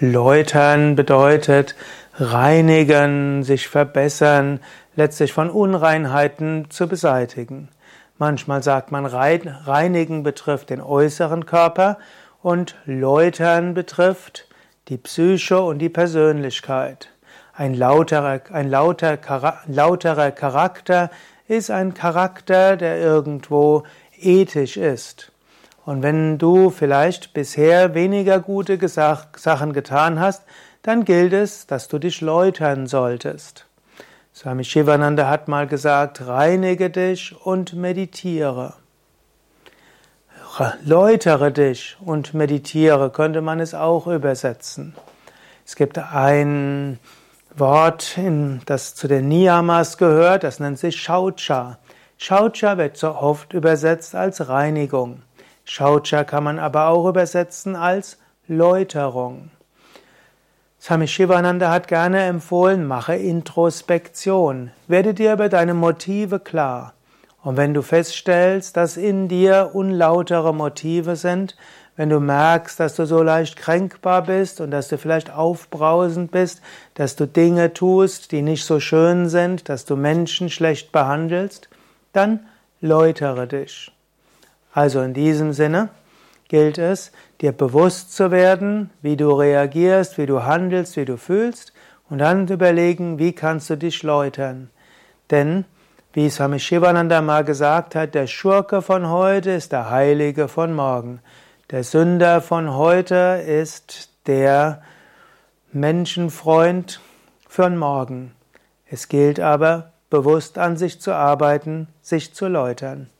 Läutern bedeutet reinigen, sich verbessern, letztlich von Unreinheiten zu beseitigen. Manchmal sagt man, reinigen betrifft den äußeren Körper und läutern betrifft die Psyche und die Persönlichkeit. Ein lauterer, ein lauter, lauterer Charakter ist ein Charakter, der irgendwo ethisch ist. Und wenn du vielleicht bisher weniger gute Sachen getan hast, dann gilt es, dass du dich läutern solltest. Swami Shivananda hat mal gesagt, reinige dich und meditiere. Läutere dich und meditiere, könnte man es auch übersetzen. Es gibt ein Wort, das zu den Niyamas gehört, das nennt sich Shaucha. Shaucha wird so oft übersetzt als Reinigung. Shaucha kann man aber auch übersetzen als Läuterung. Swami Shivananda hat gerne empfohlen, mache Introspektion, werde dir über deine Motive klar. Und wenn du feststellst, dass in dir unlautere Motive sind, wenn du merkst, dass du so leicht kränkbar bist und dass du vielleicht aufbrausend bist, dass du Dinge tust, die nicht so schön sind, dass du Menschen schlecht behandelst, dann läutere dich. Also in diesem Sinne gilt es, dir bewusst zu werden, wie du reagierst, wie du handelst, wie du fühlst und dann überlegen, wie kannst du dich läutern. Denn, wie Swami Shivananda mal gesagt hat, der Schurke von heute ist der Heilige von morgen. Der Sünder von heute ist der Menschenfreund für morgen. Es gilt aber, bewusst an sich zu arbeiten, sich zu läutern.